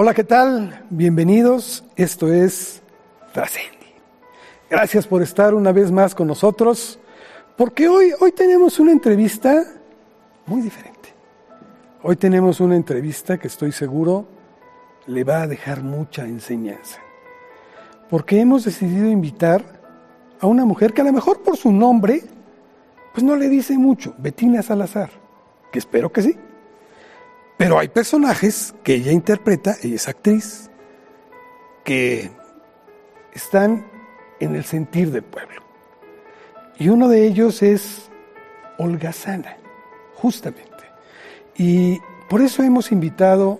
Hola, ¿qué tal? Bienvenidos. Esto es Trascendi. Gracias por estar una vez más con nosotros, porque hoy, hoy tenemos una entrevista muy diferente. Hoy tenemos una entrevista que estoy seguro le va a dejar mucha enseñanza. Porque hemos decidido invitar a una mujer que a lo mejor por su nombre, pues no le dice mucho, Betina Salazar, que espero que sí. Pero hay personajes que ella interpreta, ella es actriz, que están en el sentir del pueblo. Y uno de ellos es Olga Sana, justamente. Y por eso hemos invitado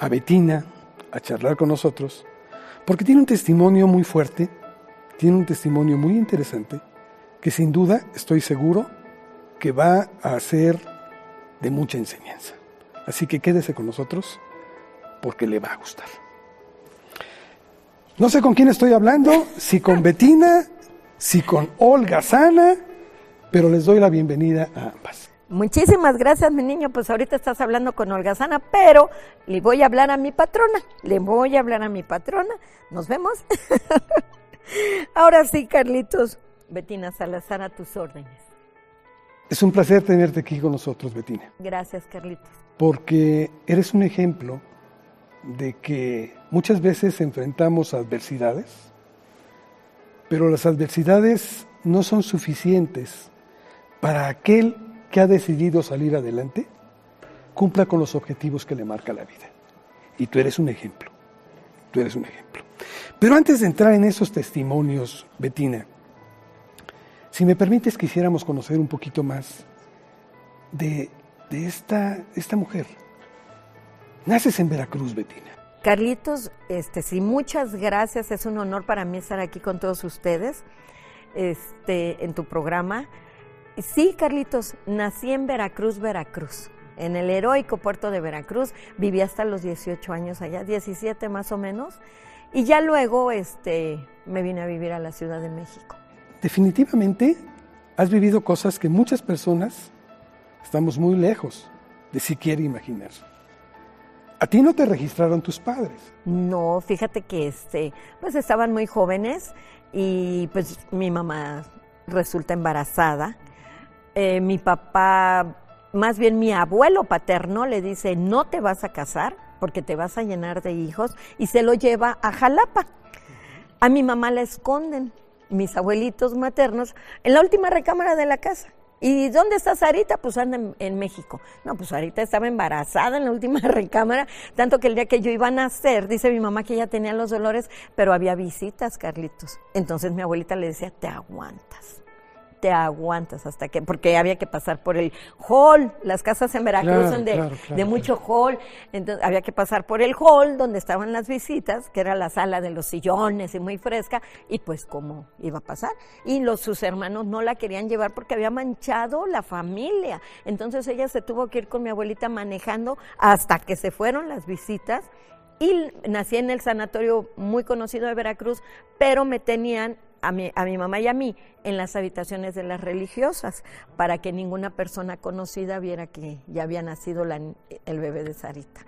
a Betina a charlar con nosotros, porque tiene un testimonio muy fuerte, tiene un testimonio muy interesante, que sin duda estoy seguro que va a ser de mucha enseñanza. Así que quédese con nosotros porque le va a gustar. No sé con quién estoy hablando, si con Betina, si con Olga Sana, pero les doy la bienvenida a ambas. Muchísimas gracias, mi niño. Pues ahorita estás hablando con Olga Sana, pero le voy a hablar a mi patrona. Le voy a hablar a mi patrona. Nos vemos. Ahora sí, Carlitos. Betina Salazar, a tus órdenes. Es un placer tenerte aquí con nosotros, Betina. Gracias, Carlitos. Porque eres un ejemplo de que muchas veces enfrentamos adversidades, pero las adversidades no son suficientes para aquel que ha decidido salir adelante, cumpla con los objetivos que le marca la vida. Y tú eres un ejemplo, tú eres un ejemplo. Pero antes de entrar en esos testimonios, Betina, si me permites quisiéramos conocer un poquito más de, de esta, esta mujer. Naces en Veracruz, Betina. Carlitos, este, sí, muchas gracias. Es un honor para mí estar aquí con todos ustedes este, en tu programa. Sí, Carlitos, nací en Veracruz, Veracruz, en el heroico puerto de Veracruz. Viví hasta los 18 años allá, 17 más o menos. Y ya luego este, me vine a vivir a la Ciudad de México. Definitivamente has vivido cosas que muchas personas estamos muy lejos de siquiera imaginar. A ti no te registraron tus padres. No, fíjate que este, pues estaban muy jóvenes y pues mi mamá resulta embarazada. Eh, mi papá, más bien mi abuelo paterno le dice, no te vas a casar porque te vas a llenar de hijos y se lo lleva a Jalapa. A mi mamá la esconden, mis abuelitos maternos, en la última recámara de la casa. ¿Y dónde está Sarita? Pues anda en, México. No, pues Sarita estaba embarazada en la última recámara, tanto que el día que yo iba a nacer, dice mi mamá que ella tenía los dolores, pero había visitas, Carlitos. Entonces mi abuelita le decía, te aguantas te aguantas hasta que, porque había que pasar por el hall, las casas en Veracruz Claro, son de, claro, claro, de mucho hall, entonces había que pasar por el hall donde estaban las visitas, que era la sala de los sillones y muy fresca, y pues cómo iba a pasar. Y los, sus hermanos no la querían llevar porque había manchado la familia, entonces ella se tuvo que ir con mi abuelita manejando hasta que se fueron las visitas. Y nací en el sanatorio muy conocido de Veracruz, pero me tenían a mi, a mi mamá y a mí en las habitaciones de las religiosas para que ninguna persona conocida viera que ya había nacido la- el bebé de Sarita.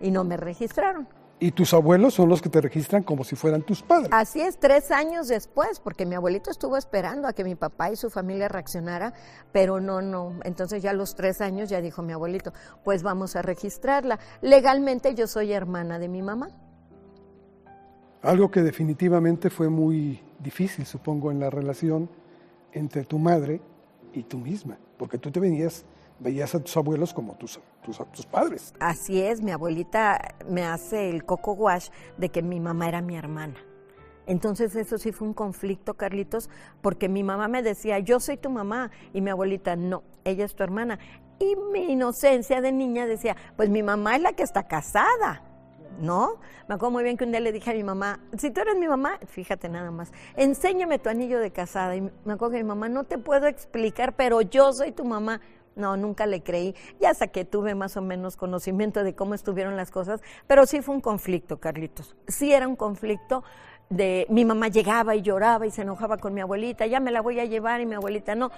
Y no me registraron. Y tus abuelos son los que te registran como si fueran tus padres. Así es, tres años después, porque mi abuelito estuvo esperando a que mi papá y su familia reaccionara, pero no, no. Entonces ya a los tres años ya dijo mi abuelito, pues vamos a registrarla. Legalmente yo soy hermana de mi mamá. Algo que definitivamente fue muy difícil, supongo, en la relación entre tu madre y tú misma, porque tú te venías, veías a tus abuelos como tus, tus, tus padres. Así es, mi abuelita me hace el coco wash de que mi mamá era mi hermana. Entonces eso sí fue un conflicto, Carlitos, porque mi mamá me decía, yo soy tu mamá, y mi abuelita, no, ella es tu hermana. Y mi inocencia de niña decía, pues mi mamá es la que está casada, ¿no? Me acuerdo muy bien que un día le dije a mi mamá, si tú eres mi mamá, fíjate nada más, enséñame tu anillo de casada. Y me acuerdo que mi mamá, no te puedo explicar, pero yo soy tu mamá. No, nunca le creí. Ya hasta que tuve más o menos conocimiento de cómo estuvieron las cosas, pero sí fue un conflicto, Carlitos. Sí era un conflicto de mi mamá llegaba y lloraba y se enojaba con mi abuelita, ya me la voy a llevar y mi abuelita no.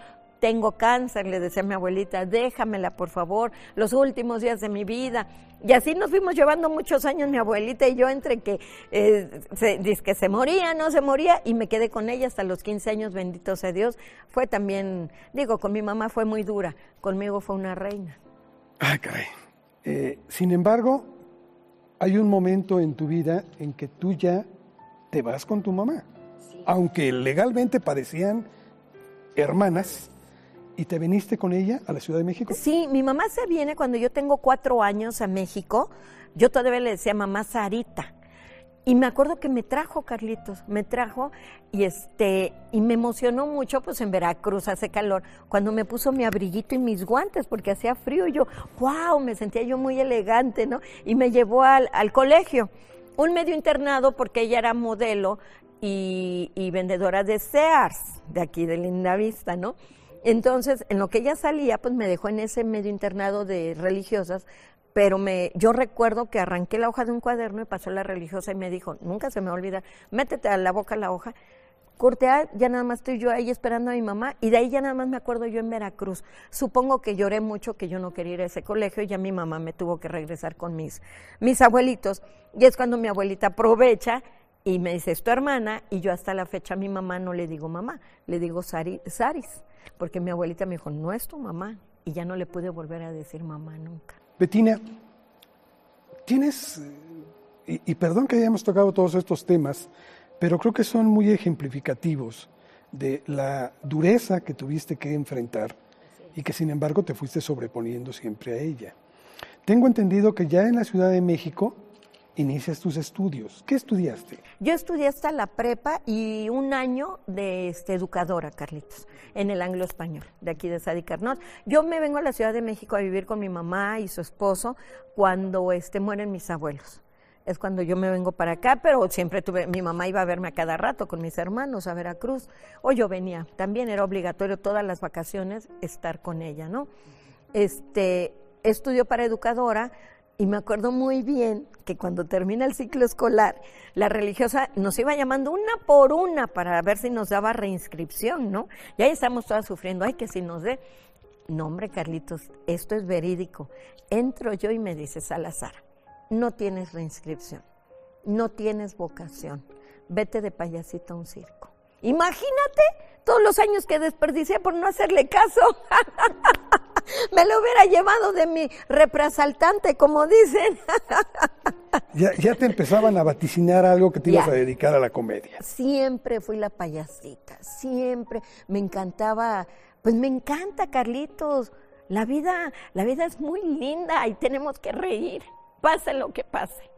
Tengo cáncer, le decía a mi abuelita, déjamela por favor, los últimos días de mi vida. Y así nos fuimos llevando muchos años mi abuelita y yo entre que, eh, se, dice que se moría, no se moría, y me quedé con ella hasta los 15 años, bendito sea Dios. Fue también, digo, con mi mamá fue muy dura, conmigo fue una reina. Ay, caray. Eh, sin embargo, hay un momento en tu vida en que tú ya te vas con tu mamá. Aunque legalmente parecían hermanas, ¿Y te viniste con ella a la Ciudad de México? Sí, mi mamá se viene cuando yo tengo cuatro años a México. Yo todavía le decía mamá Sarita. Y me acuerdo que me trajo, Carlitos, me trajo y este y me emocionó mucho, pues en Veracruz hace calor, cuando me puso mi abriguito y mis guantes, porque hacía frío y yo, wow, me sentía yo muy elegante, ¿no? Y me llevó al, al colegio, un medio internado porque ella era modelo y, y vendedora de Sears, de aquí de Linda Vista, ¿no? Entonces, en lo que ella salía, pues me dejó en ese medio internado de religiosas, pero me, yo recuerdo que arranqué la hoja de un cuaderno y pasó la religiosa y me dijo, nunca se me olvida, métete a la boca la hoja, cortea, ya nada más estoy yo ahí esperando a mi mamá y de ahí ya nada más me acuerdo yo en Veracruz. Supongo que lloré mucho que yo no quería ir a ese colegio y ya mi mamá me tuvo que regresar con mis, mis abuelitos. Y es cuando mi abuelita aprovecha y me dice, es tu hermana, y yo hasta la fecha a mi mamá no le digo mamá, le digo Saris porque mi abuelita me dijo, no es tu mamá, y ya no le pude volver a decir mamá nunca. Betina, tienes, y, perdón que hayamos tocado todos estos temas, pero creo que son muy ejemplificativos de la dureza que tuviste que enfrentar y que sin embargo te fuiste sobreponiendo siempre a ella. Tengo entendido que ya en la Ciudad de México inicias tus estudios. ¿Qué estudiaste? Yo estudié hasta la prepa y un año de este, educadora, Carlitos, en el anglo español, de aquí de Sadi Carnot. Yo me vengo a la Ciudad de México a vivir con mi mamá y su esposo cuando este, mueren mis abuelos. Es cuando yo me vengo para acá, pero siempre tuve, mi mamá iba a verme a cada rato con mis hermanos a Veracruz, o yo venía, también era obligatorio todas las vacaciones estar con ella, ¿no? Este, estudió para educadora, y me acuerdo muy bien que cuando termina el ciclo escolar, la religiosa nos iba llamando una por una para ver si nos daba reinscripción, ¿no? Y ahí estamos todas sufriendo, ay, que si nos dé. No, hombre, Carlitos, esto es verídico. Entro yo y me dice Salazar, no tienes reinscripción, no tienes vocación, vete de payasito a un circo. Imagínate todos los años que desperdicié por no hacerle caso. Me lo hubiera llevado de mi represaltante, como dicen. ya, te empezaban a vaticinar algo que te ibas a dedicar a la comedia. Siempre fui la payasita, siempre. Me encantaba, pues me encanta, Carlitos. La vida, la vida es muy linda y tenemos que reír, pase lo que pase.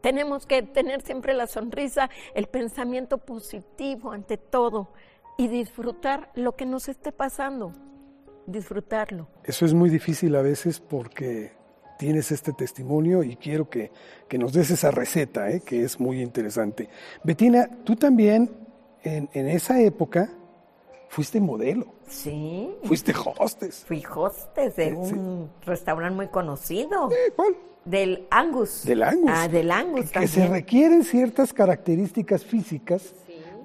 Tenemos que tener siempre la sonrisa, el pensamiento positivo ante todo y disfrutar lo que nos esté pasando disfrutarlo. Eso es muy difícil a veces porque tienes este testimonio y quiero que, nos des esa receta, ¿eh? que es muy interesante. Betina, tú también en, esa época fuiste modelo. Sí. Fuiste hostes. Fui hostes de un restaurante muy conocido. ¿Cuál? Del Angus. Del Angus. Ah, del Angus que, que se requieren ciertas características físicas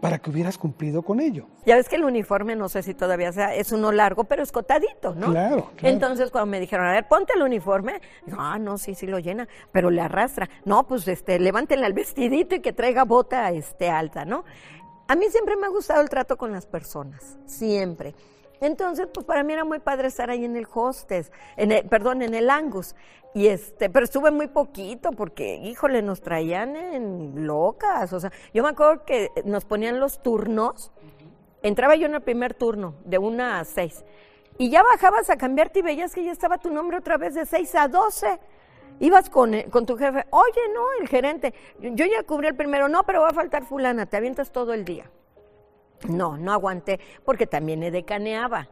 para que hubieras cumplido con ello. Ya ves que el uniforme, no sé si todavía sea, es uno largo, pero escotadito, ¿no? Claro, Entonces, cuando me dijeron, a ver, ponte el uniforme, ah, no, sí, sí lo llena, pero le arrastra. No, pues, este, levántenle al vestidito y que traiga bota, este, alta, ¿no? A mí siempre me ha gustado el trato con las personas, siempre. Entonces, pues para mí era muy padre estar ahí en el hostes, en el, perdón, en el Angus. Y este, pero estuve muy poquito porque, híjole, nos traían en locas. O sea, yo me acuerdo que nos ponían los turnos. Entraba yo en el primer turno, de una a seis. Y ya bajabas a cambiarte y veías que ya estaba tu nombre otra vez de seis a doce. Ibas con, con tu jefe, oye, no, el gerente, yo ya cubrí el primero, no, pero va a faltar fulana, te avientas todo el día. No, no aguanté, porque también decaneaba.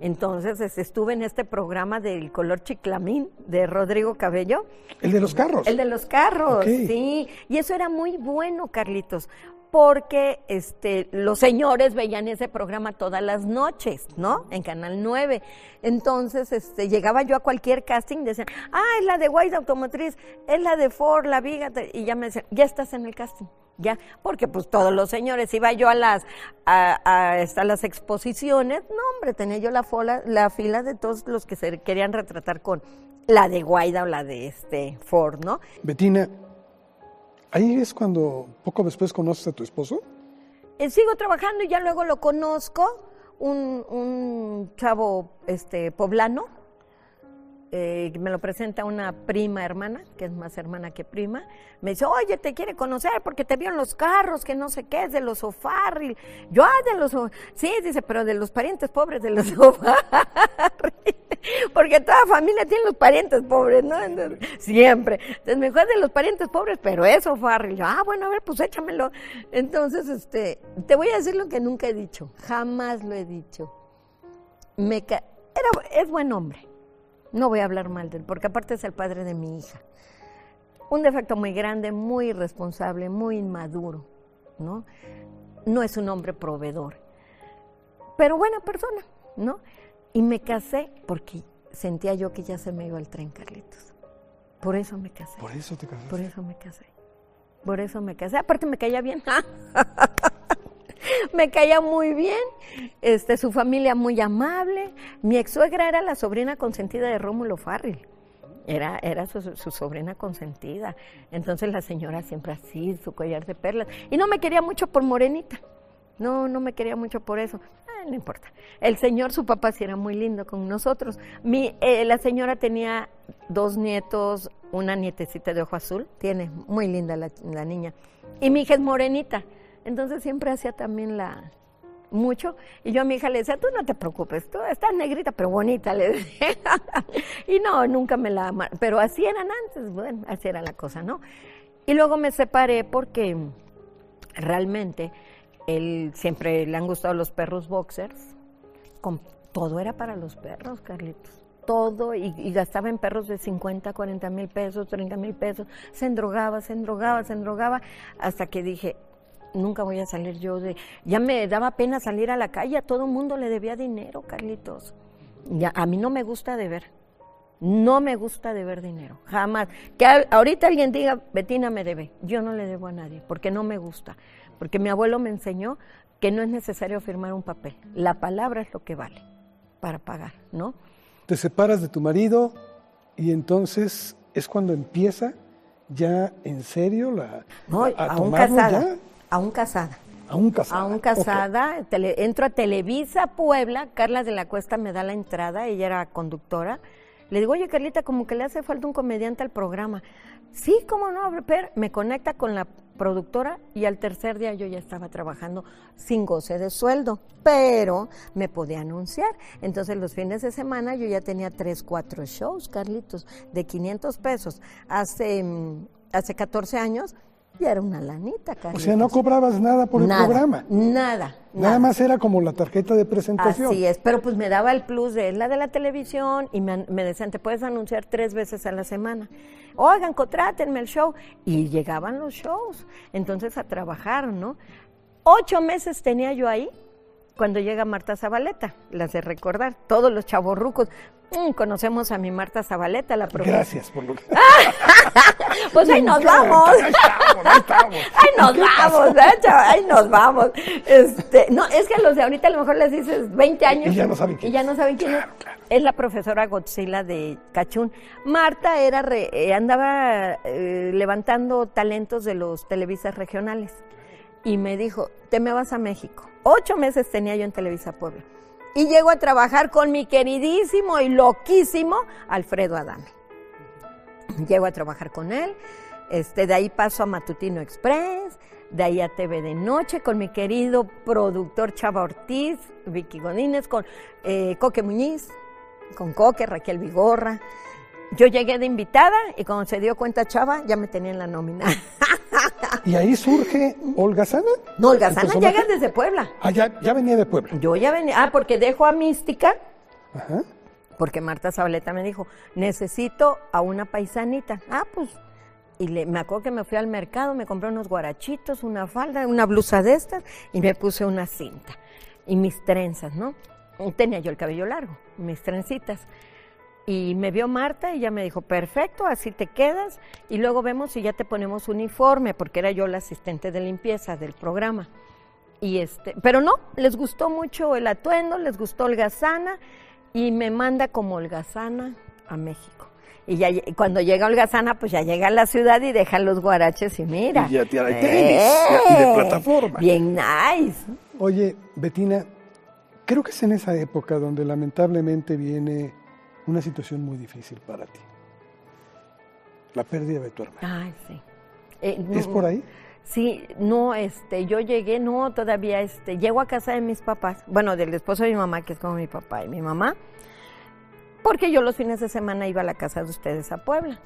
Entonces estuve en este programa del color chiclamín de Rodrigo Cabello. El de los carros. El de los carros, sí. Y eso era muy bueno, Carlitos, porque este, los señores veían ese programa todas las noches, ¿no? En Canal 9. Entonces este, llegaba yo a cualquier casting y decían, ah, es la de White Automotriz, es la de Ford, la Viga, y ya me decían, ya estás en el casting ya, porque pues todos los señores, iba yo a las, a, a, las exposiciones, no hombre, tenía yo la, fola, la fila de todos los que se querían retratar con la de Guaida o la de este Ford, ¿no? Betina, ahí es cuando poco después conoces a tu esposo. Eh, sigo trabajando y ya luego lo conozco, un, un chavo este poblano, eh, me lo presenta una prima hermana, que es más hermana que prima, me dice, oye, te quiere conocer porque te vio en los carros, que no sé qué, es de los Ofarril. Yo, ah, de los, sí, dice, pero de los parientes pobres de los Ofarril. porque toda familia tiene los parientes pobres, ¿no? siempre. Entonces, mejor de los parientes pobres, pero es Ofarril. Yo, ah, bueno, a ver, pues échamelo. Entonces, este, te voy a decir lo que nunca he dicho, jamás lo he dicho. Me era, es buen hombre no voy a hablar mal de él, porque aparte es el padre de mi hija. Un defecto muy grande, muy irresponsable, muy inmaduro, ¿no? No es un hombre proveedor, pero buena persona, ¿no? Y me casé porque sentía yo que ya se me iba el tren, Carlitos. Por eso me casé. Por eso te casaste. Por eso me casé. Por eso me casé. Aparte me caía bien. me caía muy bien, este, su familia muy amable. Mi ex suegra era la sobrina consentida de Rómulo Farril. Era, era su, sobrina consentida. Entonces la señora siempre así, su collar de perlas. Y no me quería mucho por morenita. No, no me quería mucho por eso. Ah, no importa. El señor, su papá, sí era muy lindo con nosotros. Mi, eh, la señora tenía dos nietos, una nietecita de ojo azul. Tiene, muy linda la, la niña. Y mi hija es morenita. Entonces siempre hacía también la mucho y yo a mi hija le decía, tú no te preocupes, tú estás negrita pero bonita, le decía. y no, nunca me la pero así eran antes, bueno, así era la cosa, ¿no? Y luego me separé porque realmente él siempre le han gustado los perros boxers, con, todo era para los perros, Carlitos todo y, y, gastaba en perros de 50, 40 mil pesos, 30 mil pesos, se endrogaba, se endrogaba, se endrogaba, hasta que dije, nunca voy a salir yo de... Ya me daba pena salir a la calle, a todo el mundo le debía dinero, Carlitos. Ya, a mí no me gusta deber. No me gusta deber dinero, jamás. Que ahorita alguien diga, Betina me debe. Yo no le debo a nadie, porque no me gusta. Porque mi abuelo me enseñó que no es necesario firmar un papel. La palabra es lo que vale para pagar, ¿no? Te separas de tu marido y entonces es cuando empieza ya en serio la no, a, aún casada Aún casada. Aún casada. Aún casada. entro a Televisa Puebla, Carla de la Cuesta me da la entrada, ella era conductora. Le digo, oye Carlita, como que le hace falta un comediante al programa. Sí, cómo no, pero me conecta con la productora y al tercer día yo ya estaba trabajando sin goce de sueldo, pero me podía anunciar. Entonces los fines de semana yo ya tenía tres, cuatro shows, Carlitos, de 500 pesos. Hace, mm, hace 14 años y era una lanita, Carlitos. O sea, no cobrabas nada por el programa. Nada. Nada más era como la tarjeta de presentación. Así es, pero pues me daba el plus de la de la televisión y me, decían, te puedes anunciar tres veces a la semana. Oigan, contrátenme el show. Y llegaban los shows. Entonces a trabajar, ¿no? Ocho meses tenía yo ahí cuando llega Marta Zabaleta, las de recordar, todos los chavorrucos. Mm, conocemos a mi Marta Zabaleta, la profesora. Gracias por lo que... pues ahí nos vamos. Ahí, ahí nos vamos, ¿eh, ahí nos vamos. Este, no, es que a los de ahorita a lo mejor les dices 20 años. Y ya no saben quién, y ya no saben quién es. Es la profesora Godzilla de Cachún. Marta era eh, andaba eh, levantando talentos de los televisas regionales. Y me dijo, te me vas a México. Ocho meses tenía yo en Televisa Puebla y llego a trabajar con mi queridísimo y loquísimo Alfredo Adame. Llego a trabajar con él, este, de ahí paso a Matutino Express, de ahí a TV de Noche con mi querido productor Chava Ortiz, Vicky Godínez, con eh, Coque Muñiz, con Coque, Raquel Vigorra. Yo llegué de invitada y cuando se dio cuenta Chava ya me tenía en la nómina. ¿Y ahí surge Olga Sana? No, Olga Sana llega desde Puebla. Ah, ya, venía de Puebla. Yo ya venía, ah, porque dejo a Mística. Ajá. Porque Marta Zabaleta me dijo, necesito a una paisanita. Ah, pues, y le, me acuerdo que me fui al mercado, me compré unos guarachitos, una falda, una blusa de estas, y me puse una cinta. Y mis trenzas, ¿no? Tenía yo el cabello largo, mis trencitas. Y me vio Marta y ya me dijo, perfecto, así te quedas. Y luego vemos si ya te ponemos uniforme, porque era yo la asistente de limpieza del programa. Y este, pero no, les gustó mucho el atuendo, les gustó Holgazana y me manda como Holgazana a México. Y ya cuando llega Holgazana, pues ya llega a la ciudad y deja los guaraches y mira. Y ya tiene tenis, ya- y de plataforma. Bien nice. Oye, Betina, creo que es en esa época donde lamentablemente viene una situación muy difícil para ti. La pérdida de tu hermano. Ay, sí. Eh, ¿Es no- por ahí? Sí, no, este, yo llegué, no, todavía, este, llego a casa de mis papás, bueno, del esposo de mi mamá, que es como mi papá y mi mamá, porque yo los fines de semana iba a la casa de ustedes a Puebla.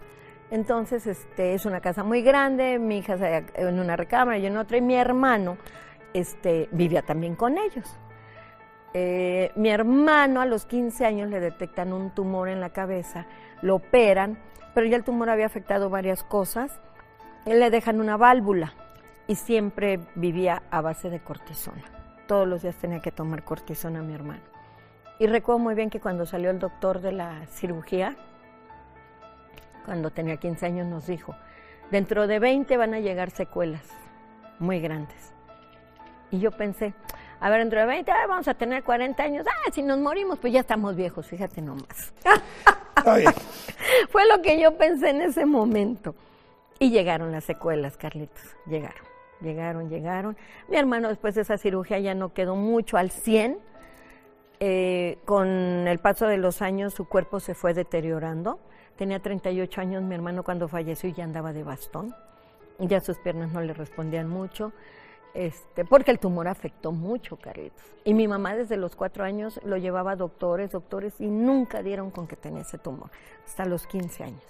Entonces, este, es una casa muy grande, mi hija se- en una recámara y en otra, y mi hermano, este, vivía también con ellos. Eh, mi hermano a los 15 años le detectan un tumor en la cabeza, lo operan, pero ya el tumor había afectado varias cosas, le dejan una válvula y siempre vivía a base de cortisona. Todos los días tenía que tomar cortisona mi hermano. Y recuerdo muy bien que cuando salió el doctor de la cirugía, cuando tenía 15 años, nos dijo, dentro de 20 van a llegar secuelas muy grandes. Y yo pensé, a ver, dentro de 20 ah, vamos a tener 40 años, ah, si nos morimos, pues ya estamos viejos, fíjate nomás. Ay, Fue lo que yo pensé en ese momento. Y llegaron las secuelas, Carlitos, llegaron, llegaron, llegaron. Mi hermano después de esa cirugía ya no quedó mucho al 100. Eh, con el paso de los años su cuerpo se fue deteriorando. Tenía 38 años mi hermano cuando falleció y ya andaba de bastón. Ya sus piernas no le respondían mucho. Este, porque el tumor afectó mucho, Carlitos. Y mi mamá desde los cuatro años lo llevaba a doctores, doctores, y nunca dieron con que tenía ese tumor, hasta los 15 años.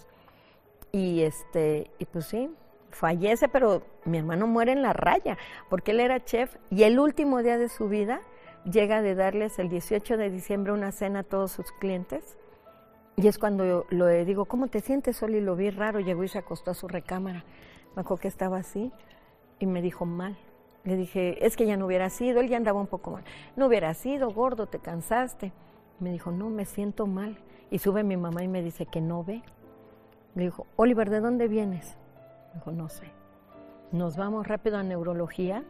Y este, y pues sí, fallece, pero mi hermano muere en la raya, porque él era chef, y el último día de su vida llega de darles el 18 de diciembre una cena a todos sus clientes. Y es cuando yo lo digo, ¿cómo te sientes, Sol? Y lo vi raro, llegó y se acostó a su recámara. Me acuerdo que estaba así y me dijo mal. Le dije, es que ya no hubiera sido, él ya andaba un poco mal. No hubiera sido, gordo, te cansaste. Me dijo, no, me siento mal. Y sube mi mamá y me dice que no ve. Le dijo, Oliver, ¿de dónde vienes? Me dijo, no sé. Nos vamos rápido a neurología,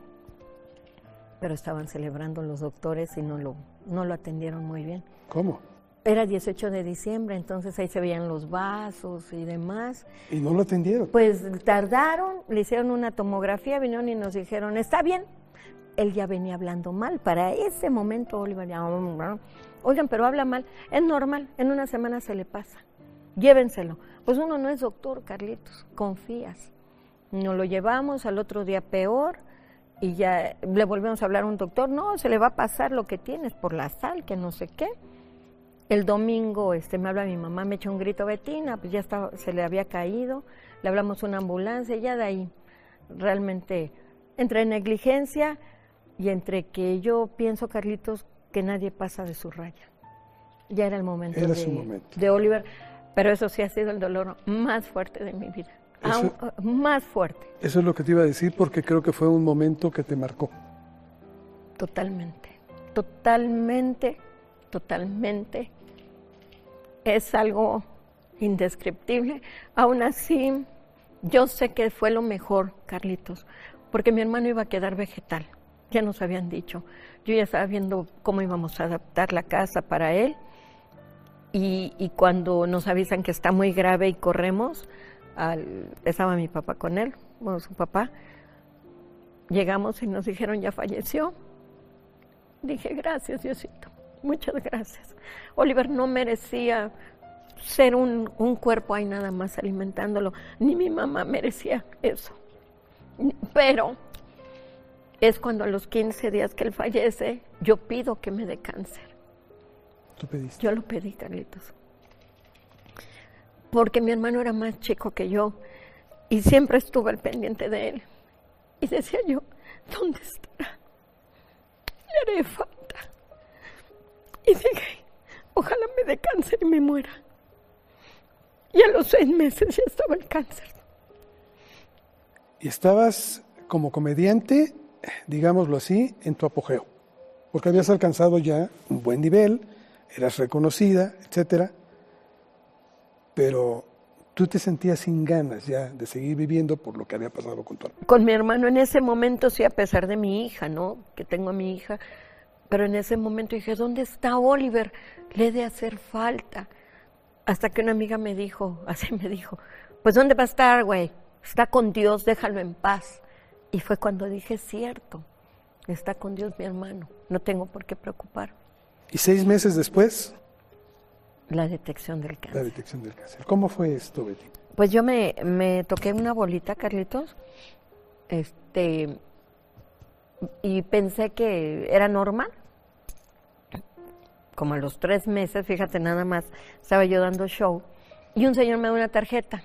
pero estaban celebrando los doctores y no lo, no lo atendieron muy bien. ¿cómo? Era 18 de diciembre, entonces ahí se veían los vasos y demás. Y no lo atendieron. Pues tardaron, le hicieron una tomografía, vinieron y nos dijeron, está bien. Él ya venía hablando mal. Para ese momento, Oliver ya, oigan, pero habla mal. Es normal, en una semana se le pasa. Llévenselo. Pues uno no es doctor, Carlitos, confías. Nos lo llevamos al otro día peor y ya le volvemos a hablar a un doctor, no, se le va a pasar lo que tienes por la sal, que no sé qué. El domingo este, me habla mi mamá, me echa un grito, Betina, pues ya estaba, se le había caído, le hablamos una ambulancia y ya de ahí realmente entre negligencia y entre que yo pienso, Carlitos, que nadie pasa de su raya. Ya era el momento, Era de, su momento. de Oliver, pero eso sí ha sido el dolor más fuerte de mi vida, Eso- Aún- más fuerte, Eso es lo que te iba a decir porque creo que fue un momento que te marcó. totalmente, totalmente, totalmente. Es algo indescriptible. Aún así, yo sé que fue lo mejor, Carlitos, porque mi hermano iba a quedar vegetal, ya nos habían dicho. Yo ya estaba viendo cómo íbamos a adaptar la casa para él. Y, cuando nos avisan que está muy grave y corremos, estaba mi papá con él, bueno, su papá, llegamos y nos dijeron ya falleció. Dije, gracias Diosito, muchas gracias. Oliver no merecía ser un, un cuerpo ahí nada más alimentándolo, ni mi mamá merecía eso. Pero es cuando a los 15 días que él fallece, yo pido que me dé cáncer. Tú pediste. Yo lo pedí, Carlitos. Porque mi hermano era más chico que yo y siempre estuve al pendiente de él. Y decía yo, ¿dónde estará? Y dije, ojalá me dé cáncer y me muera. Y a los seis meses ya estaba el cáncer. Y estabas como comediante, digámoslo así, en tu apogeo. Porque habías alcanzado ya un buen nivel, eras reconocida, etcétera. pero tú te sentías sin ganas ya de seguir viviendo por lo que había pasado con tu hermano. Con mi hermano en ese momento, sí, a pesar de mi hija, ¿no? Que tengo a mi hija, pero en ese momento dije, ¿dónde está Oliver? Le he de hacer falta. Hasta que una amiga me dijo, así me dijo, pues ¿dónde va a estar, güey? Está con Dios, déjalo en paz. Y fue cuando dije, cierto, está con Dios mi hermano, no tengo por qué preocupar. ¿Y seis meses después? La detección del La cáncer. detección del cáncer. ¿Cómo fue esto, Betty? Pues yo me, me toqué una bolita, Carlitos, este, y pensé que era normal. Como a los tres meses, fíjate nada más, estaba yo dando show y un señor me da una tarjeta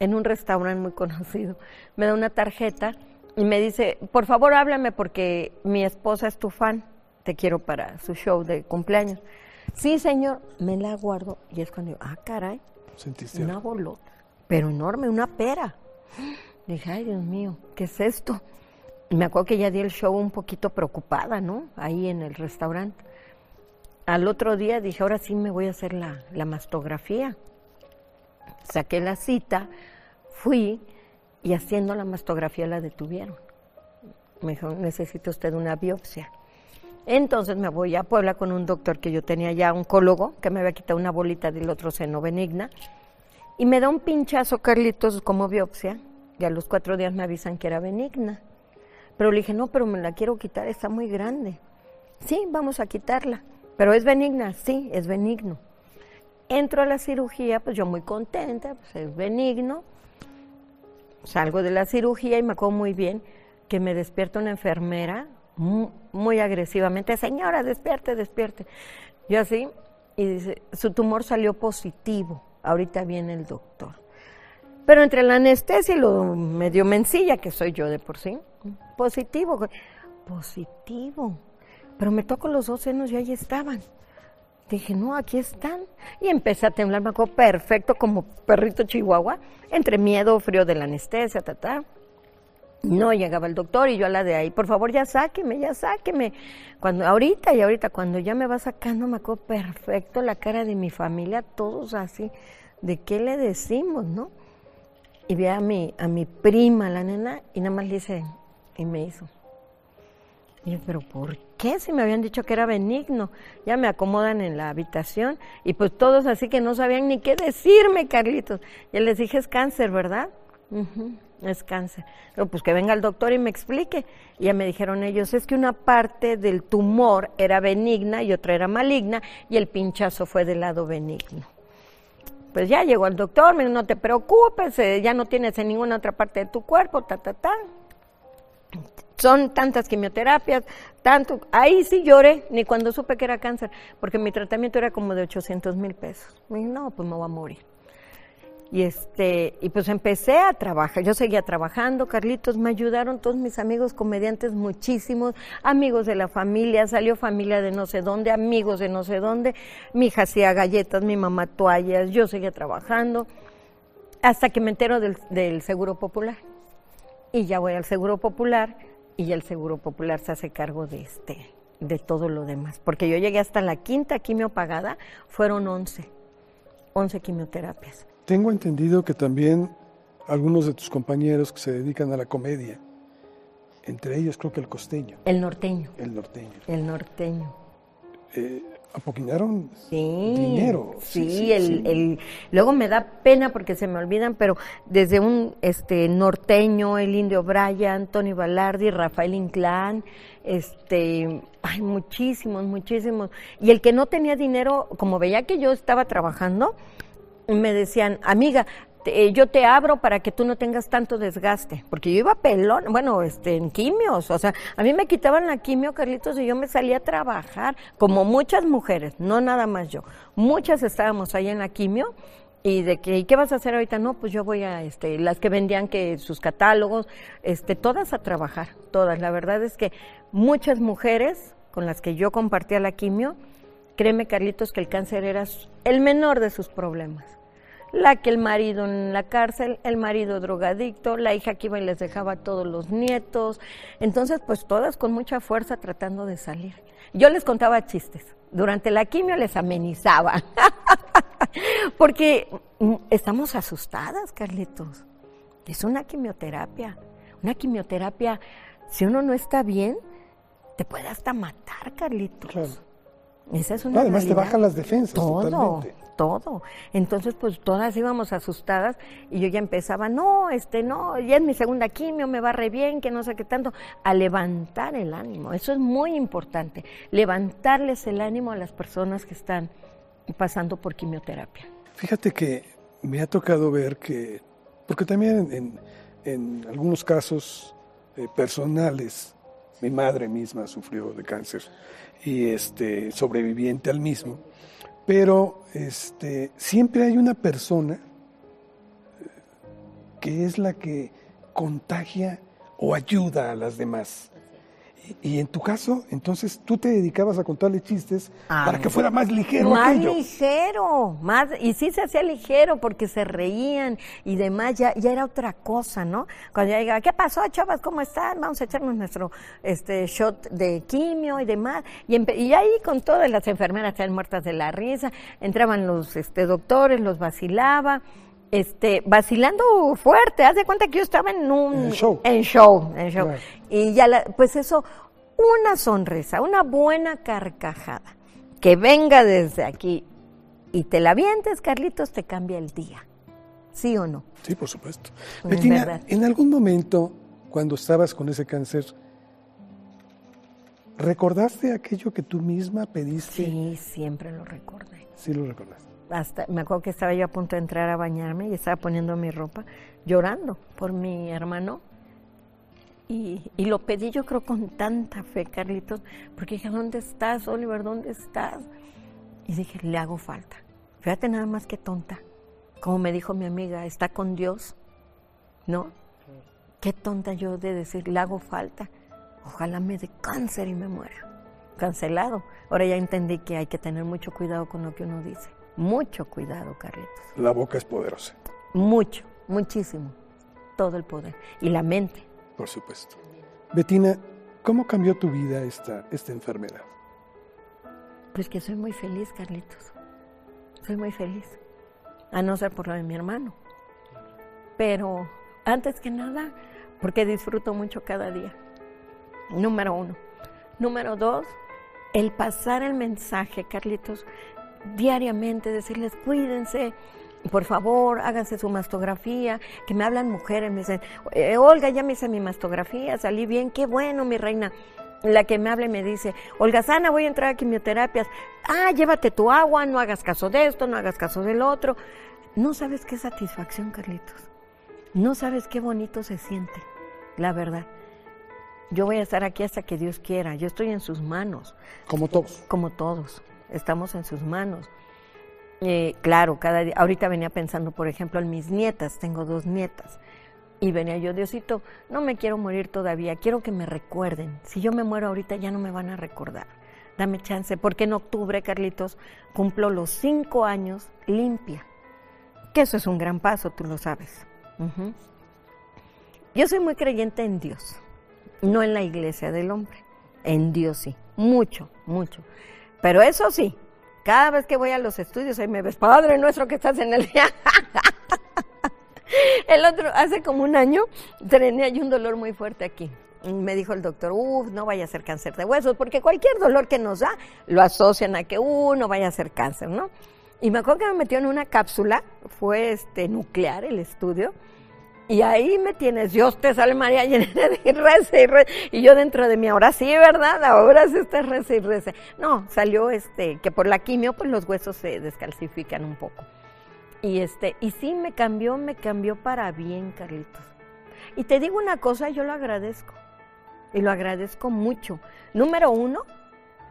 en un restaurante muy conocido. Me da una tarjeta y me dice, por favor háblame porque mi esposa es tu fan, te quiero para su show de cumpleaños. Sí, señor, me la guardo y es cuando digo, ah, caray, ¿Sentiste una bolota, pero enorme, una pera. Dije, ay Dios mío, ¿qué es esto? Y me acuerdo que ya di el show un poquito preocupada, ¿no? Ahí en el restaurante. Al otro día dije, ahora sí me voy a hacer la, la mastografía. Saqué la cita, fui y haciendo la mastografía la detuvieron. Me dijo, necesita usted una biopsia. Entonces me voy a Puebla con un doctor que yo tenía ya, oncólogo, que me había quitado una bolita del otro seno benigna. Y me da un pinchazo, Carlitos, como biopsia. Y a los cuatro días me avisan que era benigna. Pero le dije, no, pero me la quiero quitar, está muy grande. Sí, vamos a quitarla. Pero es benigna, sí, es benigno. Entro a la cirugía, pues yo muy contenta, pues es benigno. Salgo de la cirugía y me acuerdo muy bien que me despierta una enfermera mu- muy, agresivamente, señora, despierte, despierte. Yo así, y dice, su tumor salió positivo, ahorita viene el doctor. Pero entre la anestesia y lo medio mencilla que soy yo de por sí, positivo, positivo. Pero me toco los dos senos y ahí estaban. Dije, no, aquí están. Y empecé a temblar, me acuerdo perfecto, como perrito chihuahua, entre miedo, frío de la anestesia, ta, ta. No llegaba el doctor y yo a la de ahí, por favor, ya sáqueme, ya sáqueme. Cuando, ahorita y ahorita, cuando ya me va sacando, me acuerdo perfecto la cara de mi familia, todos así, ¿de qué le decimos, no? Y vi a mi, a mi prima, la nena, y nada más le hice, y me hizo. Pero ¿por qué? Si me habían dicho que era benigno. Ya me acomodan en la habitación y pues todos así que no sabían ni qué decirme, Carlitos. Ya les dije, es cáncer, ¿verdad? "Ujú, es cáncer. Pero pues que venga el doctor y me explique. Y ya me dijeron ellos, es que una parte del tumor era benigna y otra era maligna y el pinchazo fue del lado benigno. Pues ya llegó el doctor, me dijo, no te preocupes, eh, ya no tienes en ninguna otra parte de tu cuerpo, ta, ta, ta son tantas quimioterapias, tanto, ahí sí lloré, ni cuando supe que era cáncer, porque mi tratamiento era como de 800 mil pesos. Me dije, no, pues me voy a morir. Y este, y pues empecé a trabajar, yo seguía trabajando, Carlitos, me ayudaron todos mis amigos comediantes muchísimos, amigos de la familia, salió familia de no sé dónde, amigos de no sé dónde, mi hija hacía galletas, mi mamá toallas, yo seguía trabajando, hasta que me entero del, del Seguro Popular. Y ya voy al Seguro Popular y el Seguro Popular se hace cargo de este, de todo lo demás. Porque yo llegué hasta la quinta quimio pagada, fueron 11, 11 quimioterapias. Tengo entendido que también algunos de tus compañeros que se dedican a la comedia, entre ellos creo que el costeño, El norteño, el norteño, el norteño. eh, apoquinaron Sí, dinero. Sí, el, el- luego me da pena porque se me olvidan, pero desde un este norteño, el indio Brian, Tony Balardi, Rafael Inclán, este, ay, muchísimos, muchísimos. Y el que no tenía dinero, como veía que yo estaba trabajando, me decían, amiga, te- yo te abro para que tú no tengas tanto desgaste, porque yo iba pelón, bueno, este, en quimios, o sea, a mí me quitaban la quimio, Carlitos, y yo me salía a trabajar, como muchas mujeres, no nada más yo, muchas estábamos ahí en la quimio, y de que, ¿y qué vas a hacer ahorita? No, pues yo voy a, este, las que vendían que sus catálogos, este, todas a trabajar, todas, la verdad es que muchas mujeres con las que yo compartía la quimio, créeme, Carlitos, que el cáncer era el menor de sus problemas la que el marido en la cárcel, el marido drogadicto, la hija que iba y les dejaba a todos los nietos. Entonces, pues todas con mucha fuerza tratando de salir. Yo les contaba chistes. Durante la quimio les amenizaba. Porque mm, estamos asustadas, Carlitos. Es una quimioterapia. Una quimioterapia, si uno no está bien, te puede hasta matar, Carlitos. Claro. Esa es una No, además te bajan las defensas todo, totalmente. Todo. Entonces, pues todas íbamos asustadas y yo ya empezaba, no, este, no, ya es mi segunda quimio, me va re bien, que no sé qué tanto, a levantar el ánimo. Eso es muy importante, levantarles el ánimo a las personas que están pasando por quimioterapia. Fíjate que me ha tocado ver que, porque también en, algunos casos eh, personales, mi madre misma sufrió de cáncer y este sobreviviente al mismo, pero este siempre hay una persona eh, que es la que contagia o ayuda a las demás. Y, en tu caso, entonces tú te dedicabas a contarle chistes Ah, para que fuera más ligero más aquello. ligero, más, y sí se hacía ligero porque se reían y demás, ya, ya era otra cosa, ¿no? Cuando ya llegaba, ¿qué pasó, chavas? ¿Cómo están? Vamos a echarnos nuestro este shot de quimio y demás. Y, y ahí con todas las enfermeras estaban muertas de la risa, entraban los este, doctores, los vacilaba. Este, vacilando fuerte, haz de cuenta que yo estaba en un En show. en show, en show. Y ya, la- pues eso, una sonrisa, una buena carcajada, que venga desde aquí y te la vientes, Carlitos, te cambia el día. ¿Sí o no? Sí, por supuesto. Es Betina, verdad. en algún momento, cuando estabas con ese cáncer, ¿recordaste aquello que tú misma pediste? Sí, siempre lo recordé. Sí, lo recordaste. Me acuerdo que estaba yo a punto de entrar a bañarme y estaba poniendo mi ropa, llorando por mi hermano. Y, y lo pedí yo creo con tanta fe, Carlitos, porque dije, ¿dónde estás, Oliver? ¿Dónde estás? Y dije, le hago falta. Fíjate nada más que tonta. Como me dijo mi amiga, está con Dios. ¿No? Qué tonta yo de decir, le hago falta. Ojalá me dé cáncer y me muera. Cancelado. Ahora ya entendí que hay que tener mucho cuidado con lo que uno dice. Mucho cuidado, Carlitos. La boca es poderosa, Mucho, muchísimo. Todo el poder. Y la mente. por supuesto. Betina, ¿cómo cambió tu vida esta, esta enfermedad? Pues que soy muy feliz, Carlitos. Soy muy feliz. A no ser por lo de mi hermano. Pero antes que nada, porque disfruto mucho cada día. Número uno. Número dos, el pasar el mensaje, Carlitos, diariamente, decirles cuídense, por favor, háganse su mastografía, que me hablan mujeres, me dicen, "Eh, Olga, ya me hice mi mastografía, salí bien, qué bueno, mi reina. La que me habla y me dice, Olga Sana, voy a entrar a quimioterapias. Ah, llévate tu agua, no hagas caso de esto, no hagas caso del otro. No sabes qué satisfacción, Carlitos. No sabes qué bonito se siente, la verdad. Yo voy a estar aquí hasta que Dios quiera. Yo estoy en sus manos Como todos. como todos, estamos en sus manos. Eh, claro, cada día, ahorita venía pensando, por ejemplo, en mis nietas, tengo dos nietas, y venía yo, Diosito, no me quiero morir todavía, quiero que me recuerden. Si yo me muero ahorita ya no me van a recordar. Dame chance, porque en octubre, Carlitos, cumplo los cinco años limpia. Que eso es un gran paso, tú lo sabes. Yo soy muy creyente en Dios, no en la iglesia del hombre. En Dios sí, mucho, mucho. Pero eso sí, cada vez que voy a los estudios ahí me ves, Padre nuestro que estás en el El otro, hace como un año, tenía yo un dolor muy fuerte aquí. Me dijo el doctor, uff, no vaya a ser cáncer de huesos, porque cualquier dolor que nos da lo asocian a que, uh, no vaya a ser cáncer, ¿no? Y me acuerdo que me metió en una cápsula, fue este nuclear el estudio, y ahí me tienes, Dios te salve María llena de reza y reza. Y yo dentro de mí, ahora sí, ¿verdad? Ahora sí está reza y reza. No, salió este, que por la quimio, pues los huesos se descalcifican un poco. Y este, y sí me cambió, me cambió para bien, Carlitos. Y te digo una cosa, yo lo agradezco. Y lo agradezco mucho. Número uno,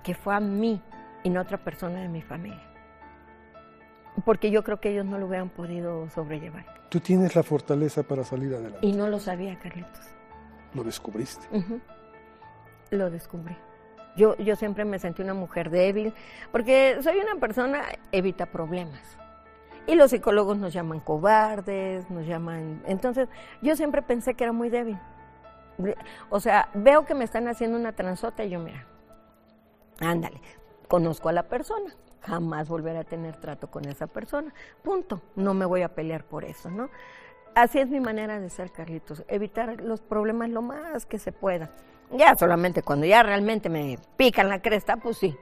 que fue a mí y no a otra persona de mi familia. Porque yo creo que ellos no lo hubieran podido sobrellevar. Tú tienes la fortaleza para salir adelante. Y no lo sabía, Carlitos. Lo descubriste. Lo descubrí. Yo, yo siempre me sentí una mujer débil, porque soy una persona evita problemas. Y los psicólogos nos llaman cobardes, nos llaman... Entonces, yo siempre pensé que era muy débil. O sea, veo que me están haciendo una transota y yo, mira, ándale, conozco a la persona, jamás volver a tener trato con esa persona. Punto. No me voy a pelear por eso, ¿no? Así es mi manera de ser, Carlitos. Evitar los problemas lo más que se pueda. Ya solamente cuando ya realmente me pican la cresta, pues sí,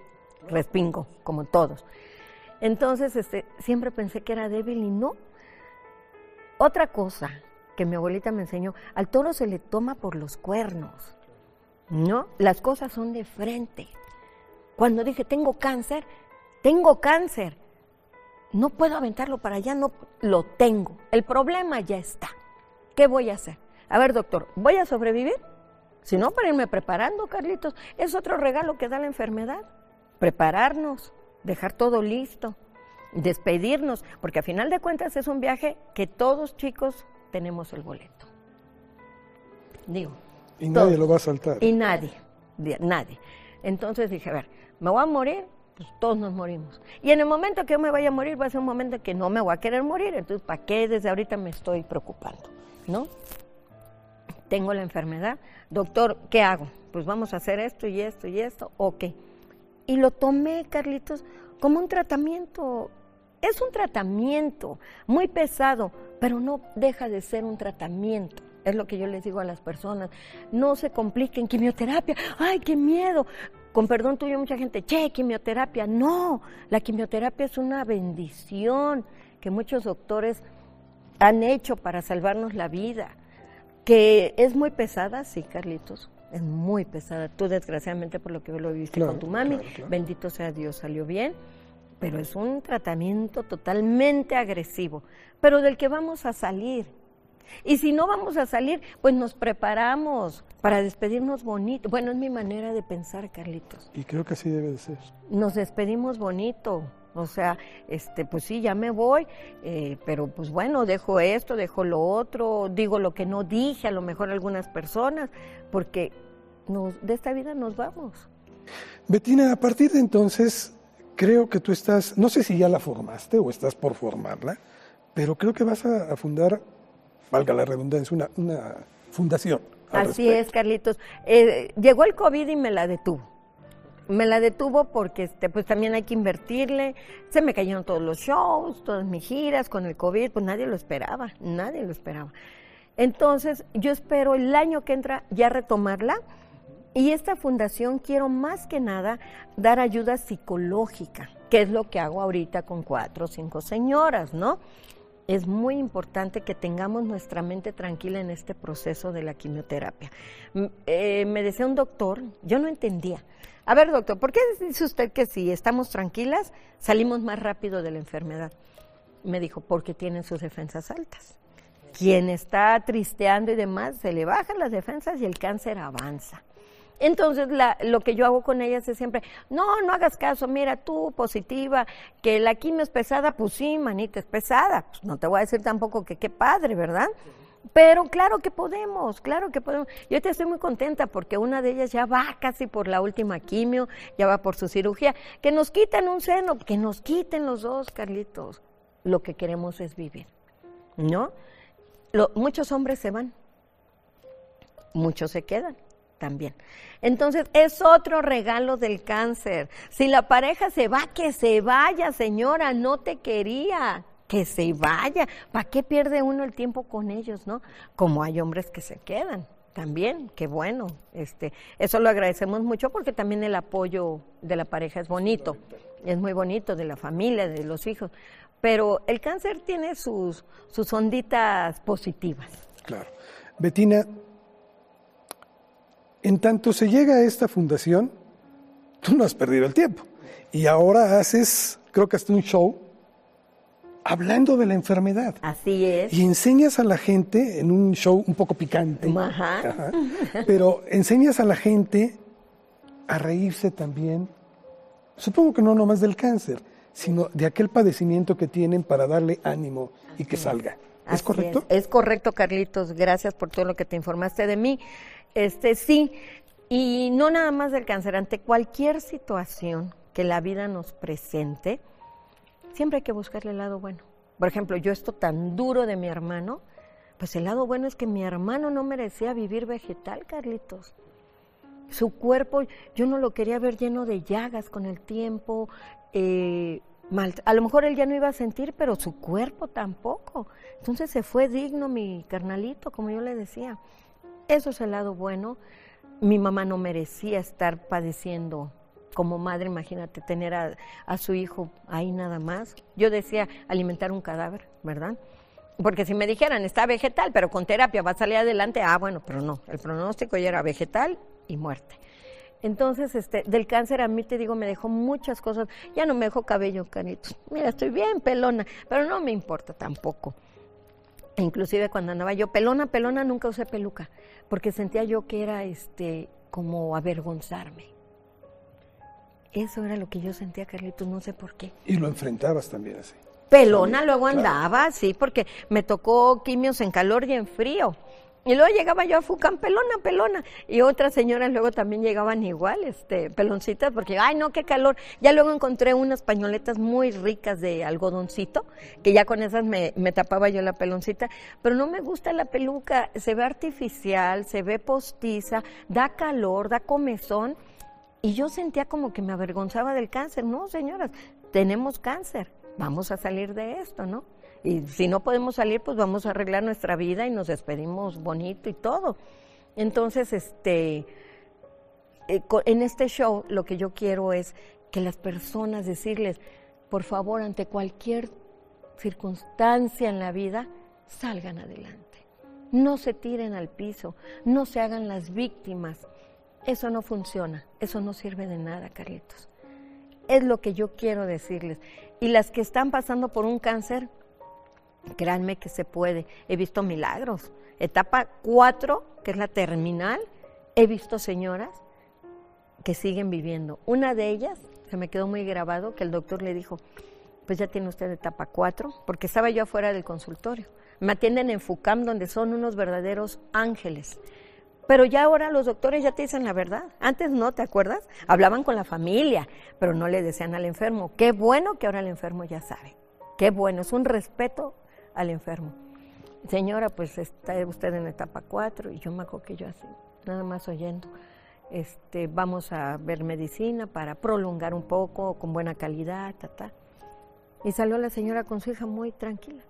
respingo, como todos. Entonces, este, siempre pensé que era débil y no. Otra cosa que mi abuelita me enseñó, al toro se le toma por los cuernos, ¿no? Las cosas son de frente. Cuando dije, tengo cáncer, tengo cáncer. No puedo aventarlo para allá, no lo tengo. El problema ya está. ¿Qué voy a hacer? A ver, doctor, ¿voy a sobrevivir? Si no, para irme preparando, Carlitos. Es otro regalo que da la enfermedad. Prepararnos, dejar todo listo, despedirnos, porque a final de cuentas es un viaje que todos chicos tenemos el boleto. Digo. Y nadie lo va a saltar. Y nadie, nadie. Entonces dije, a ver, me voy a morir, pues todos nos morimos. Y en el momento que yo me vaya a morir, va a ser un momento que no me voy a querer morir, entonces ¿para qué desde ahorita me estoy preocupando? ¿No? Tengo la enfermedad, doctor, ¿qué hago? Pues vamos a hacer esto y esto y esto, ok. Y lo tomé, Carlitos, como un tratamiento. Es un tratamiento muy pesado, pero no deja de ser un tratamiento. Es lo que yo les digo a las personas. No se compliquen, quimioterapia, ay, qué miedo con perdón tuyo mucha gente, che, quimioterapia. No, la quimioterapia es una bendición que muchos doctores han hecho para salvarnos la vida. Que es muy pesada, sí, Carlitos, es muy pesada. Tú, desgraciadamente, por lo que lo viste con tu mami, bendito sea Dios, salió bien, pero es un tratamiento totalmente agresivo, pero del que vamos a salir y si no vamos a salir, pues nos preparamos para despedirnos bonito. Bueno, es mi manera de pensar, Carlitos. Y creo que así debe de ser. Nos despedimos bonito. O sea, este, pues sí, ya me voy, eh, pero pues bueno, dejo esto, dejo lo otro, digo lo que no dije a lo mejor a algunas personas, porque nos, de esta vida nos vamos. Betina, a partir de entonces, creo que tú estás, no sé si ya la formaste o estás por formarla, pero creo que vas a fundar valga la redundancia, una, una fundación. Así es, Carlitos. Eh, llegó el COVID y me la detuvo. Me la detuvo porque este, pues también hay que invertirle. Se me cayeron todos los shows, todas mis giras con el COVID, pues nadie lo esperaba, nadie lo esperaba. Entonces, yo espero el año que entra ya retomarla. Y esta fundación quiero más que nada dar ayuda psicológica, que es lo que hago ahorita con cuatro o cinco señoras, ¿no? Es muy importante que tengamos nuestra mente tranquila en este proceso de la quimioterapia. Eh, me decía un doctor, yo no entendía. A ver, doctor, ¿por qué dice usted que si estamos tranquilas salimos más rápido de la enfermedad? Me dijo, porque tienen sus defensas altas. Quien está tristeando y demás, se le bajan las defensas y el cáncer avanza. Entonces, lo que yo hago con ellas es siempre, no, no hagas caso, mira tú, positiva, que la quimio es pesada, pues sí, manita, es pesada. Pues no te voy a decir tampoco que qué padre, ¿verdad? Pero claro que podemos, claro que podemos. Yo te estoy muy contenta porque una de ellas ya va casi por la última quimio, ya va por su cirugía. Que nos quiten un seno, que nos quiten los dos, Carlitos. Lo que queremos es vivir, ¿no? muchos hombres se van, muchos se quedan también. Entonces, es otro regalo del cáncer. Si la pareja se va, que se vaya, señora, no te quería. Que se vaya. ¿Para qué pierde uno el tiempo con ellos, no? Como hay hombres que se quedan también, qué bueno. Este, eso lo agradecemos mucho porque también el apoyo de la pareja es bonito, es muy bonito, de la familia, de los hijos. Pero el cáncer tiene sus, sus onditas positivas. Claro. Betina, en tanto se llega a esta fundación, tú no has perdido el tiempo. Y ahora haces, creo que hasta un show, hablando de la enfermedad. Así es. Y enseñas a la gente en un show un poco picante. Ajá. pero enseñas a la gente a reírse también. Supongo que no nomás del cáncer, sino de aquel padecimiento que tienen para darle ánimo y que salga. ¿Es correcto? Es. es correcto, Carlitos. Gracias por todo lo que te informaste de mí. Este sí, y no nada más del cáncer, ante cualquier situación que la vida nos presente, siempre hay que buscarle el lado bueno. Por ejemplo, yo esto tan duro de mi hermano, pues el lado bueno es que mi hermano no merecía vivir vegetal, Carlitos. Su cuerpo, yo no lo quería ver lleno de llagas con el tiempo, eh, a lo mejor él ya no iba a sentir, pero su cuerpo tampoco. Entonces se fue digno mi carnalito, como yo le decía. Eso es el lado bueno. Mi mamá no merecía estar padeciendo como madre, imagínate, tener a, a su hijo ahí nada más. Yo decía alimentar un cadáver, ¿verdad? Porque si me dijeran, está vegetal, pero con terapia va a salir adelante, ah, bueno, pero no, el pronóstico ya era vegetal y muerte. Entonces, este, del cáncer a mí te digo, me dejó muchas cosas. Ya no me dejó cabello, canitos. Mira, estoy bien pelona, pero no me importa tampoco. inclusive cuando andaba yo pelona, pelona, nunca usé peluca, porque sentía yo que era este como avergonzarme. Eso era lo que yo sentía, Carlitos, no sé por qué. Y lo enfrentabas también así. Pelona luego andaba, sí, porque me tocó quimios en calor y en frío. Y luego llegaba yo a Fucán, pelona, pelona. Y otras señoras luego también llegaban igual, este, peloncitas, porque, ay, no, qué calor. Ya luego encontré unas pañoletas muy ricas de algodoncito, que ya con esas me, me tapaba yo la peloncita. Pero no me gusta la peluca, se ve artificial, se ve postiza, da calor, da comezón. Y yo sentía como que me avergonzaba del cáncer. No, señoras, tenemos cáncer, vamos a salir de esto, ¿no? Y si no podemos salir, pues vamos a arreglar nuestra vida y nos despedimos bonito y todo. Entonces, este, eh, en este show lo que yo quiero es que las personas decirles, por favor, ante cualquier circunstancia en la vida, salgan adelante. No se tiren al piso, no se hagan las víctimas. Eso no funciona, eso no sirve de nada, Carlitos. Es lo que yo quiero decirles. Y las que están pasando por un cáncer, Créanme que se puede. He visto milagros. Etapa 4, que es la terminal, he visto señoras que siguen viviendo. Una de ellas, se me quedó muy grabado, que el doctor le dijo, pues ya tiene usted etapa 4, porque estaba yo afuera del consultorio. Me atienden en FUCAM, donde son unos verdaderos ángeles. Pero ya ahora los doctores ya te dicen la verdad. Antes no, ¿te acuerdas? Hablaban con la familia, pero no le decían al enfermo. Qué bueno que ahora el enfermo ya sabe. Qué bueno, es un respeto al enfermo. Señora, pues está usted en etapa 4 y yo me acuerdo que yo así, nada más oyendo. Este, vamos a ver medicina para prolongar un poco, con buena calidad, ta, ta. Y salió la señora con su hija muy tranquila.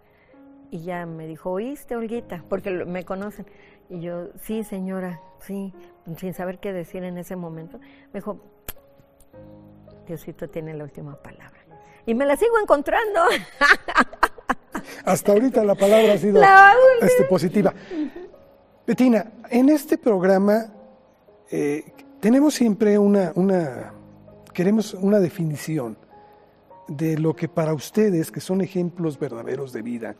Y ya me dijo, ¿oíste, Olguita? Porque me conocen. Y yo, sí, señora, sí, sin saber qué decir en ese momento. Me dijo, Diosito tiene la última palabra. Y me la sigo encontrando. Hasta ahorita la palabra ha sido este, positiva. Betina, en este programa eh, tenemos siempre una, una, queremos una definición de lo que para ustedes, que son ejemplos verdaderos de vida,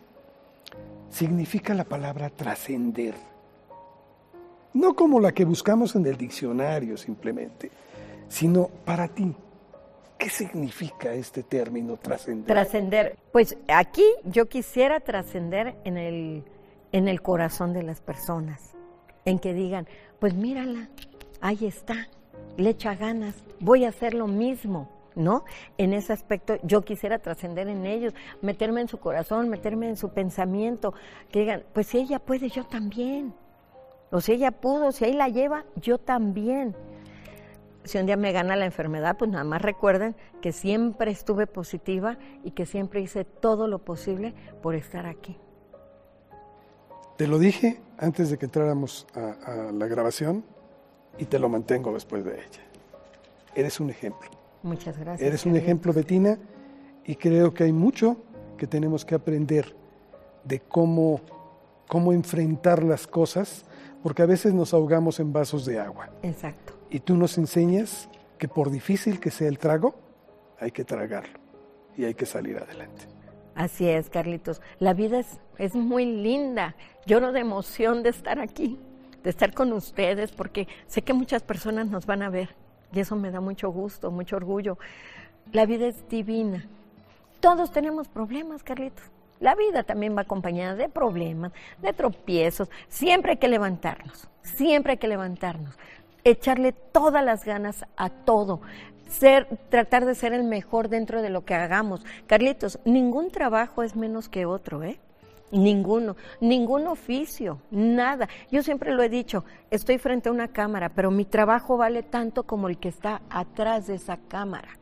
significa la palabra trascender. No como la que buscamos en el diccionario simplemente, sino para ti. ¿Qué significa este término trascender? Trascender. Pues aquí yo quisiera trascender en el, en el corazón de las personas, en que digan, pues mírala, ahí está, le echa ganas, voy a hacer lo mismo. ¿no? En ese aspecto yo quisiera trascender en ellos, meterme en su corazón, meterme en su pensamiento, que digan, pues si ella puede, yo también. O si ella pudo, si ahí la lleva, yo también si un día me gana la enfermedad, pues nada más recuerden que siempre estuve positiva y que siempre hice todo lo posible por estar aquí. Te lo dije antes de que entráramos a, la grabación y te lo mantengo después de ella. Eres un ejemplo. Muchas gracias. Eres un ejemplo, Betina, y creo que hay mucho que tenemos que aprender de cómo, cómo enfrentar las cosas, porque a veces nos ahogamos en vasos de agua. Exacto y tú nos enseñas que por difícil que sea el trago, hay que tragarlo y hay que salir adelante. Así es, Carlitos. La vida es, es muy linda. Lloro de emoción de estar aquí, de estar con ustedes, porque sé que muchas personas nos van a ver y eso me da mucho gusto, mucho orgullo. La vida es divina. Todos tenemos problemas, Carlitos. La vida también va acompañada de problemas, de tropiezos. Siempre hay que levantarnos, siempre hay que levantarnos echarle todas las ganas a todo, ser, tratar de ser el mejor dentro de lo que hagamos. Carlitos, ningún trabajo es menos que otro, ¿eh? Ninguno, ningún oficio, nada. Yo siempre lo he dicho, estoy frente a una cámara, pero mi trabajo vale tanto como el que está atrás de esa cámara.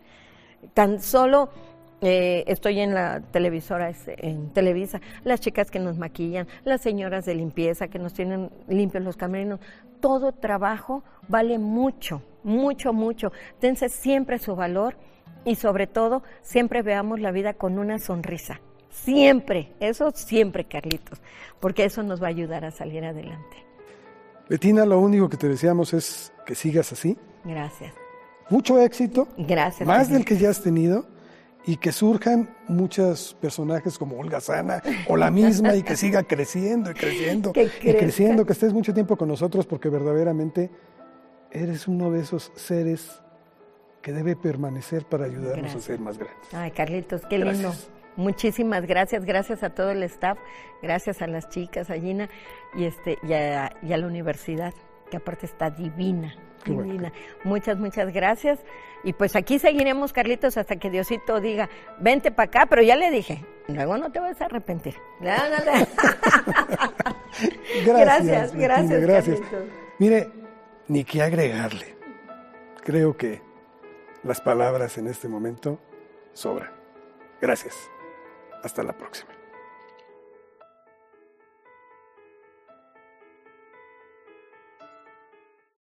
Tan solo eh, estoy en la televisora, en Televisa, las chicas que nos maquillan, las señoras de limpieza que nos tienen limpios los camerinos, todo trabajo vale mucho, mucho, mucho. Dense siempre su valor y sobre todo siempre veamos la vida con una sonrisa. Siempre, eso siempre, Carlitos, porque eso nos va a ayudar a salir adelante. Betina, lo único que te deseamos es que sigas así. Gracias. Mucho éxito. Gracias. Más del que ya has tenido y que surjan muchos personajes como Olga Sana o la misma y que siga creciendo y creciendo Que y creciendo, que estés mucho tiempo con nosotros porque verdaderamente eres uno de esos seres que debe permanecer para ayudarnos Gracias. a ser más grandes. Ay, Carlitos, qué Gracias. lindo. Muchísimas gracias, gracias a todo el staff, gracias a las chicas, a Gina y, este, y, a, y a la universidad, que aparte está divina, Qué divina. Muchas, muchas gracias. Y pues aquí seguiremos, Carlitos, hasta que Diosito diga, vente para acá, pero ya le dije, luego no te vas a arrepentir. No, no, no. Gracias, gracias, gracias. Carlitos. Mire, ni que agregarle. Creo que las palabras en este momento sobran. Gracias. Hasta la próxima.